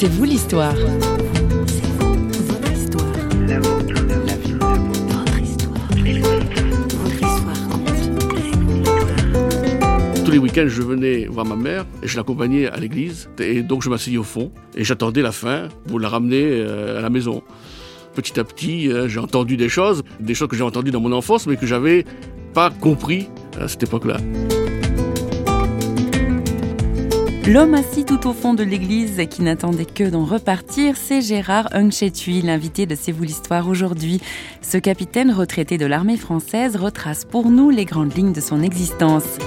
C'est vous l'histoire. Tous les week-ends, je venais voir ma mère et je l'accompagnais à l'église. Et donc, je m'asseyais au fond et j'attendais la fin pour la ramener euh, à la maison. Petit à petit, euh, j'ai entendu des choses, des choses que j'ai entendues dans mon enfance, mais que j'avais pas compris à cette époque-là. L'homme assis tout au fond de l'église qui n'attendait que d'en repartir, c'est Gérard Hunchetui, l'invité de C'est vous l'histoire aujourd'hui. Ce capitaine retraité de l'armée française retrace pour nous les grandes lignes de son existence.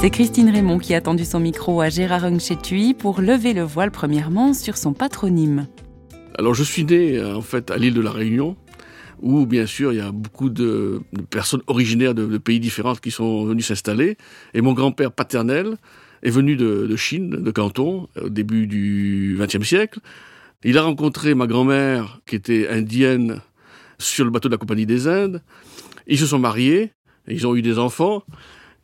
C'est Christine Raymond qui a tendu son micro à Gérard Hunchetui pour lever le voile premièrement sur son patronyme. Alors je suis né en fait à l'île de la Réunion, où bien sûr il y a beaucoup de, personnes originaires de, pays différents qui sont venus s'installer. Et mon grand-père paternel est venu de, Chine, de Canton, au début du XXe siècle. Il a rencontré ma grand-mère qui était indienne sur le bateau de la Compagnie des Indes. Ils se sont mariés, ils ont eu des enfants.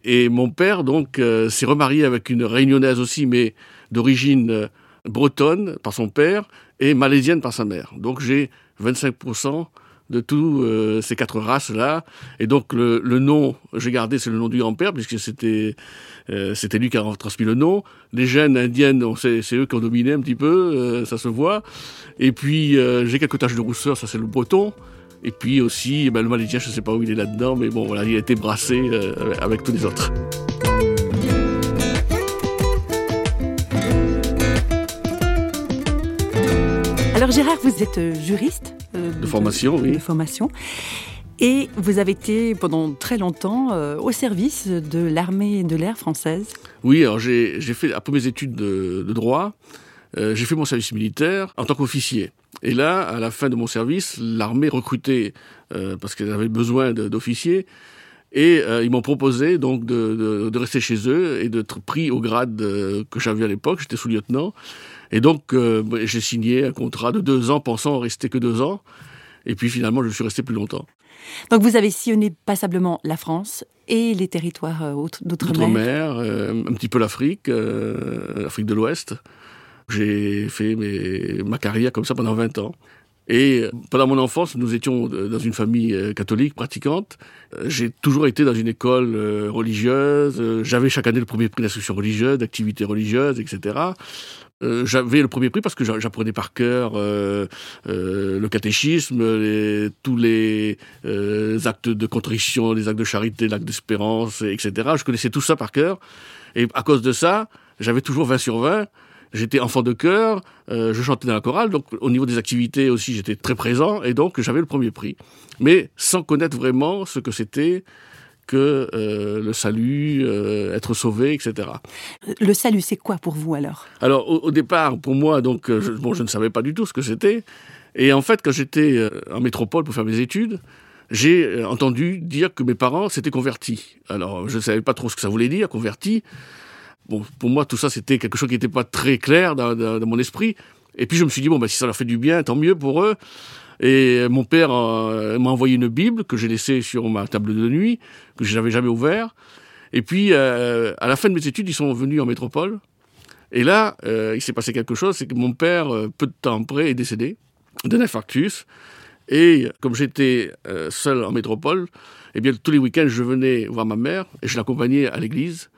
Et mon père, donc, euh, s'est remarié avec une réunionnaise aussi, mais d'origine euh, bretonne par son père et malaisienne par sa mère. Donc j'ai 25% de tous euh, ces quatre races-là. Et donc le, nom, j'ai gardé, c'est le nom du grand-père, puisque c'était c'était lui qui a transmis le nom. Les gènes indiennes, c'est eux qui ont dominé un petit peu, ça se voit. Et puis j'ai quelques taches de rousseur, ça c'est le breton. Et puis aussi, ben, le Malaisien, je ne sais pas où il est là-dedans, mais bon, voilà, il a été brassé euh, avec tous les autres. Alors Gérard, vous êtes euh, juriste? Euh, de, formation, oui. De formation. Et vous avez été pendant très longtemps au service de l'armée de l'air française. Oui, alors j'ai fait, après mes études de, de droit, j'ai fait mon service militaire en tant qu'officier. Et là, à la fin de mon service, l'armée recrutait, euh, parce qu'elle avait besoin d'officiers, et euh, ils m'ont proposé donc de, de, rester chez eux et d'être pris au grade euh, que j'avais à l'époque, j'étais sous-lieutenant. Et donc, j'ai signé un contrat de deux ans, pensant rester que deux ans. Et puis finalement, je suis resté plus longtemps. Donc vous avez sillonné passablement la France et les territoires d'outre-mer. un petit peu l'Afrique, l'Afrique de l'Ouest. J'ai fait ma carrière comme ça pendant 20 ans. Et pendant mon enfance, nous étions dans une famille euh, catholique pratiquante. Euh, j'ai toujours été dans une école euh, religieuse. J'avais chaque année le premier prix d'instruction religieuse, d'activité religieuse, etc. J'avais le premier prix parce que j'apprenais par cœur le catéchisme, tous les actes de contrition, les actes de charité, l'acte d'espérance, etc. Je connaissais tout ça par cœur. Et à cause de ça, j'avais toujours 20 sur 20. J'étais enfant de chœur, euh, je chantais dans la chorale, donc au niveau des activités aussi, j'étais très présent, et donc j'avais le premier prix. Mais sans connaître vraiment ce que c'était que euh, le salut, euh, être sauvé, etc. Le salut, c'est quoi pour vous alors? Alors au, départ, pour moi, donc, je, bon, je ne savais pas du tout ce que c'était. Et en fait, quand j'étais en métropole pour faire mes études, j'ai entendu dire que mes parents s'étaient convertis. Alors, je ne savais pas trop ce que ça voulait dire, convertis. Pour moi, tout ça, c'était quelque chose qui n'était pas très clair dans, mon esprit. Et puis je me suis dit, bon, bah, si ça leur fait du bien, tant mieux pour eux. Et mon père euh, m'a envoyé une Bible que j'ai laissée sur ma table de nuit, que je n'avais jamais ouvert. Et puis, euh, à la fin de mes études, ils sont venus en métropole. Et là, euh, il s'est passé quelque chose, c'est que mon père, peu de temps après, est décédé d'un infarctus. Et comme j'étais seul en métropole, eh bien, tous les week-ends, je venais voir ma mère et je l'accompagnais à l'église.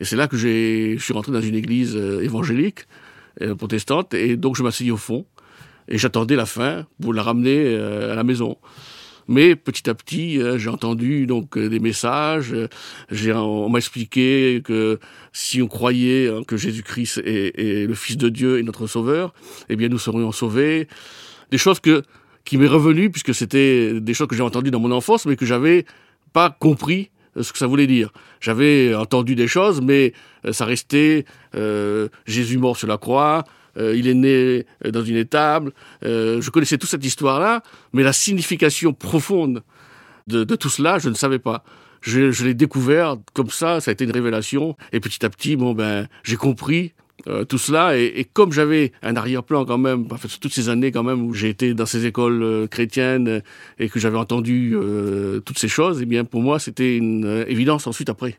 Et c'est là que je suis rentré dans une église euh, évangélique, euh, protestante, et donc je m'asseyais au fond, et j'attendais la fin pour la ramener euh, à la maison. Mais petit à petit, j'ai entendu donc des messages. J'ai, on m'a expliqué que si on croyait hein, que Jésus-Christ est, le Fils de Dieu et notre Sauveur, eh bien nous serions sauvés. Des choses que qui m'est revenu puisque c'était des choses que j'ai entendues dans mon enfance, mais que j'avais pas compris ce que ça voulait dire. J'avais entendu des choses, mais euh, ça restait euh, Jésus mort sur la croix, euh, il est né dans une étable. je connaissais toute cette histoire-là, mais la signification profonde de, tout cela, je ne savais pas. Je, l'ai découvert comme ça, ça a été une révélation. Et petit à petit, bon ben, j'ai compris euh, tout cela. Et, comme j'avais un arrière-plan quand même, en toutes ces années quand même où j'ai été dans ces écoles euh, chrétiennes et que j'avais entendu euh, toutes ces choses, eh bien pour moi c'était une évidence ensuite après.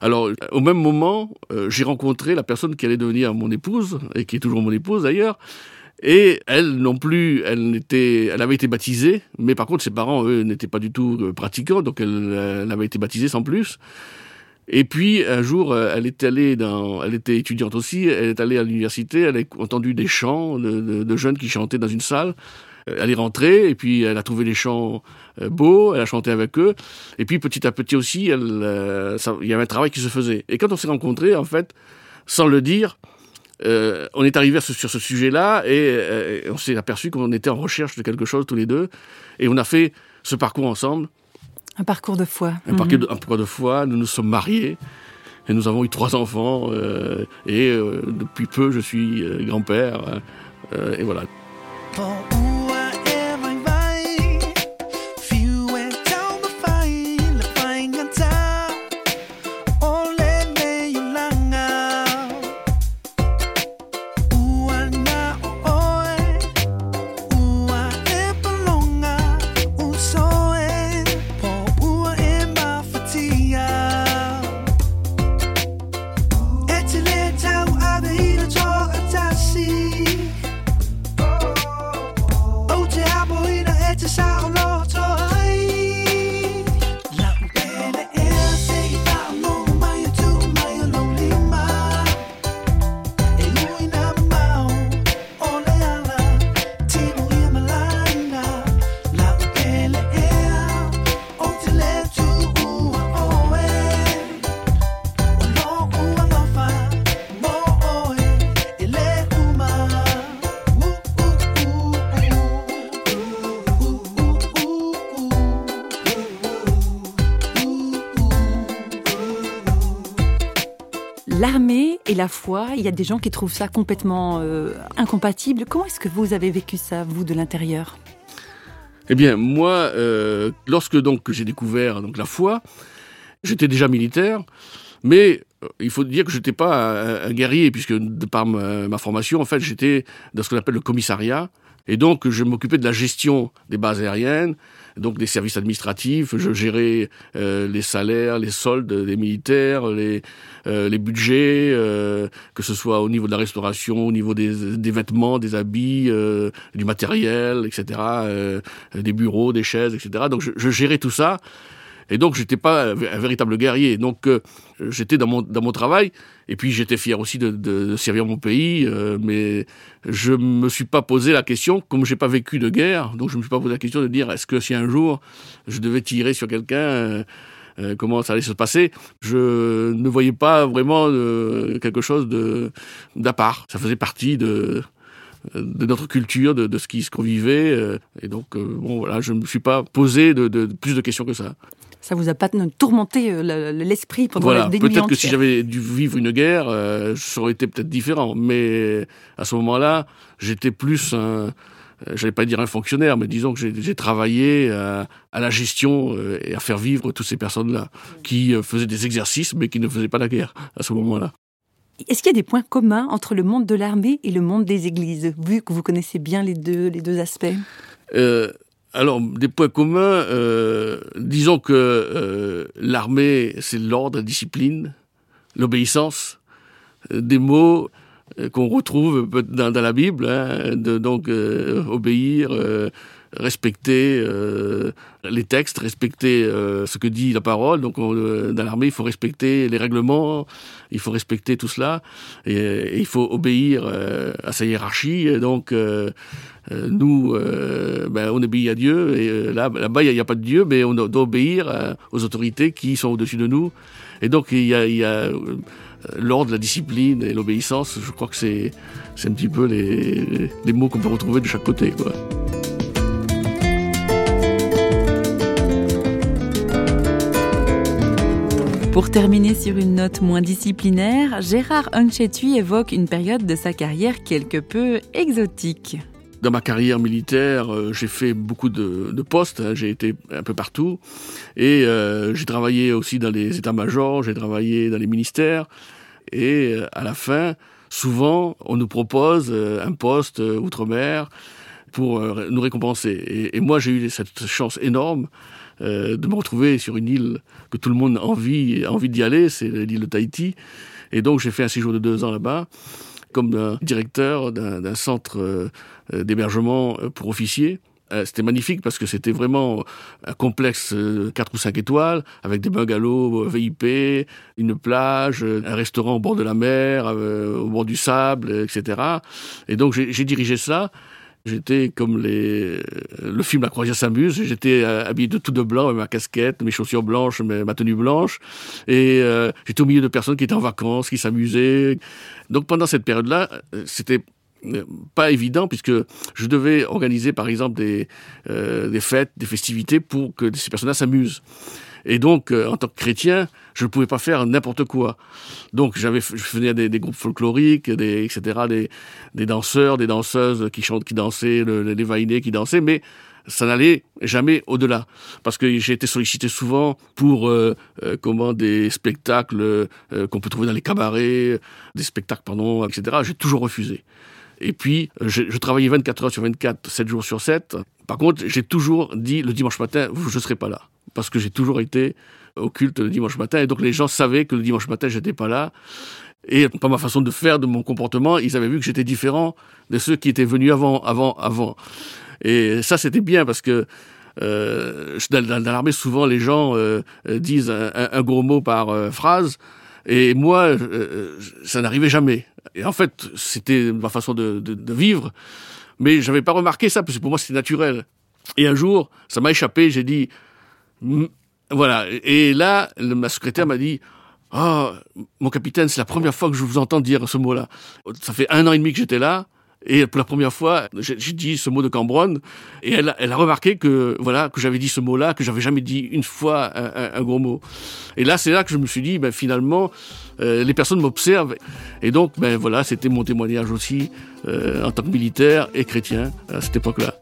Alors au même moment, j'ai rencontré la personne qui allait devenir mon épouse et qui est toujours mon épouse d'ailleurs. Et elle non plus, elle n'était, elle avait été baptisée, mais par contre ses parents eux n'étaient pas du tout pratiquants, donc elle, elle avait été baptisée sans plus. Et puis un jour, euh, elle est allée dans, elle était étudiante aussi, elle est allée à l'université, elle a entendu des chants de, jeunes qui chantaient dans une salle. Euh, elle est rentrée et puis elle a trouvé les chants euh, beaux, elle a chanté avec eux. Et puis petit à petit aussi, il y avait un travail qui se faisait. Et quand on s'est rencontrés, en fait, sans le dire, on est arrivé sur ce sujet-là et on s'est aperçu qu'on était en recherche de quelque chose tous les deux. Et on a fait ce parcours ensemble. Un parcours de foi. Un, parcours, de, foi. Nous nous sommes mariés et nous avons eu trois enfants. Euh, et euh, depuis peu, je suis euh, grand-père. et voilà. La foi. Il y a des gens qui trouvent ça complètement euh, incompatible. Comment est-ce que vous avez vécu ça, vous, de l'intérieur? Eh bien, moi, euh, lorsque donc j'ai découvert donc la foi, j'étais déjà militaire, mais euh, il faut dire que je n'étais pas un, guerrier, puisque de par ma, formation, en fait, j'étais dans ce qu'on appelle le commissariat, et donc je m'occupais de la gestion des bases aériennes, donc des services administratifs, je gérais euh, les salaires, les soldes des militaires, les, euh, budgets, euh, que ce soit au niveau de la restauration, au niveau des, des vêtements, des habits, du matériel, etc., des bureaux, des chaises, etc. Donc je, je gérais tout ça. Et donc, j'étais pas un véritable guerrier. Donc, euh, j'étais dans mon, dans mon travail. Et puis, j'étais fier aussi de, servir mon pays. Euh, mais je me suis pas posé la question, comme j'ai pas vécu de guerre, donc je me suis pas posé la question de dire est-ce que si un jour je devais tirer sur quelqu'un, euh, comment ça allait se passer? Je ne voyais pas vraiment quelque chose d'à part. Ça faisait partie de notre culture, de, ce qu'on vivait. et donc, bon, voilà, je ne me suis pas posé de, plus de questions que ça ça vous a pas tourmenté euh, l'esprit pendant voilà, la Peut-être que si j'avais dû vivre une guerre, euh, ça aurait été peut-être différent. Mais à ce moment-là, j'étais plus un, euh, j'allais pas dire un fonctionnaire, mais disons que j'ai travaillé à, la gestion et à faire vivre toutes ces personnes-là qui faisaient des exercices, mais qui ne faisaient pas la guerre à ce moment-là. Est-ce qu'il y a des points communs entre le monde de l'armée et le monde des églises, vu que vous connaissez bien les deux, les deux aspects? Alors, des points communs, euh, disons que euh, l'armée, c'est l'ordre, la discipline, l'obéissance, euh, des mots qu'on retrouve dans, la Bible, hein, donc obéir, respecter les textes, respecter ce que dit la parole. Donc, dans l'armée, il faut respecter les règlements, il faut respecter tout cela, et, il faut obéir à sa hiérarchie. Donc, euh, nous, euh, ben, on obéit à Dieu, et euh, là, là-bas, il n'y a, pas de Dieu, mais on doit obéir aux autorités qui sont au-dessus de nous. Et donc, il y a l'ordre, la discipline et l'obéissance. Je crois que c'est, un petit peu les, les mots qu'on peut retrouver de chaque côté. Quoi. Pour terminer sur une note moins disciplinaire, Gérard Hunchetui évoque une période de sa carrière quelque peu exotique dans ma carrière militaire, euh, j'ai fait beaucoup de, de postes, hein, j'ai été un peu partout, et euh, j'ai travaillé aussi dans les états-majors, j'ai travaillé dans les ministères, et euh, à la fin, souvent, on nous propose un poste outre-mer pour nous récompenser. Et, moi, j'ai eu cette chance énorme de me retrouver sur une île que tout le monde a envie, envie d'y aller, c'est l'île de Tahiti. Et donc, j'ai fait un séjour de deux ans là-bas comme directeur d'un centre d'hébergement pour officiers. Euh, c'était magnifique parce que c'était vraiment un complexe 4 euh, ou 5 étoiles avec des bungalows euh, VIP, une plage, un restaurant au bord de la mer, au bord du sable, etc. Et donc j'ai dirigé ça. J'étais comme les, le film La croisière s'amuse. J'étais habillé de tout de blanc, avec ma casquette, mes chaussures blanches, ma tenue blanche. Et j'étais au milieu de personnes qui étaient en vacances, qui s'amusaient. Donc pendant cette période-là, c'était euh, pas évident puisque je devais organiser par exemple des, euh, des fêtes, des festivités pour que ces personnes-là s'amusent. Et donc, euh, en tant que chrétien, je ne pouvais pas faire n'importe quoi. Donc, j'avais, je faisais des, des groupes folkloriques, des, etc., des, danseurs, des danseuses qui chantent, qui dansaient, les vainés qui dansaient, mais ça n'allait jamais au-delà parce que j'ai été sollicité souvent pour euh, comment des spectacles qu'on peut trouver dans les cabarets, des spectacles pardon, etc. J'ai toujours refusé. Et puis, je, je, travaillais 24 heures sur 24, 7 jours sur 7. Par contre, j'ai toujours dit le dimanche matin, je ne serai pas là. Parce que j'ai toujours été au le dimanche matin. Et donc, les gens savaient que le dimanche matin, j'étais pas là. Et par ma façon de faire, de mon comportement, ils avaient vu que j'étais différent de ceux qui étaient venus avant, avant, avant. Et ça, c'était bien parce que euh, dans, l'armée, souvent, les gens euh, disent un, gros mot par euh, phrase. Et moi, euh, ça n'arrivait jamais. Et en fait, c'était ma façon de, de, de vivre. Mais j'avais pas remarqué ça, parce que pour moi, c'était naturel. Et un jour, ça m'a échappé, j'ai dit, voilà. Et là, ma secrétaire m'a dit, oh, mon capitaine, c'est la première fois que je vous entends dire ce mot-là. Ça fait un an et demi que j'étais là. Et pour la première fois, j'ai dit ce mot de Cambronne, et elle, a remarqué que voilà que j'avais dit ce mot-là, que j'avais jamais dit une fois un, un, gros mot. Et là, c'est là que je me suis dit, ben finalement, euh, les personnes m'observent, et donc ben voilà, c'était mon témoignage aussi euh, en tant que militaire et chrétien à cette époque-là.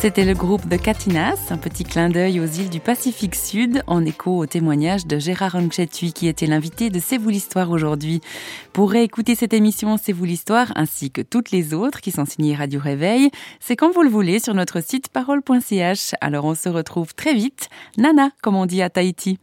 C'était le groupe de Katinas, un petit clin d'œil aux îles du Pacifique Sud, en écho au témoignage de Gérard Anchetui, qui était l'invité de C'est vous l'histoire aujourd'hui. Pour réécouter cette émission C'est vous l'histoire, ainsi que toutes les autres qui sont signées Radio Réveil, c'est quand vous le voulez sur notre site parole.ch. Alors on se retrouve très vite. Nana, comme on dit à Tahiti.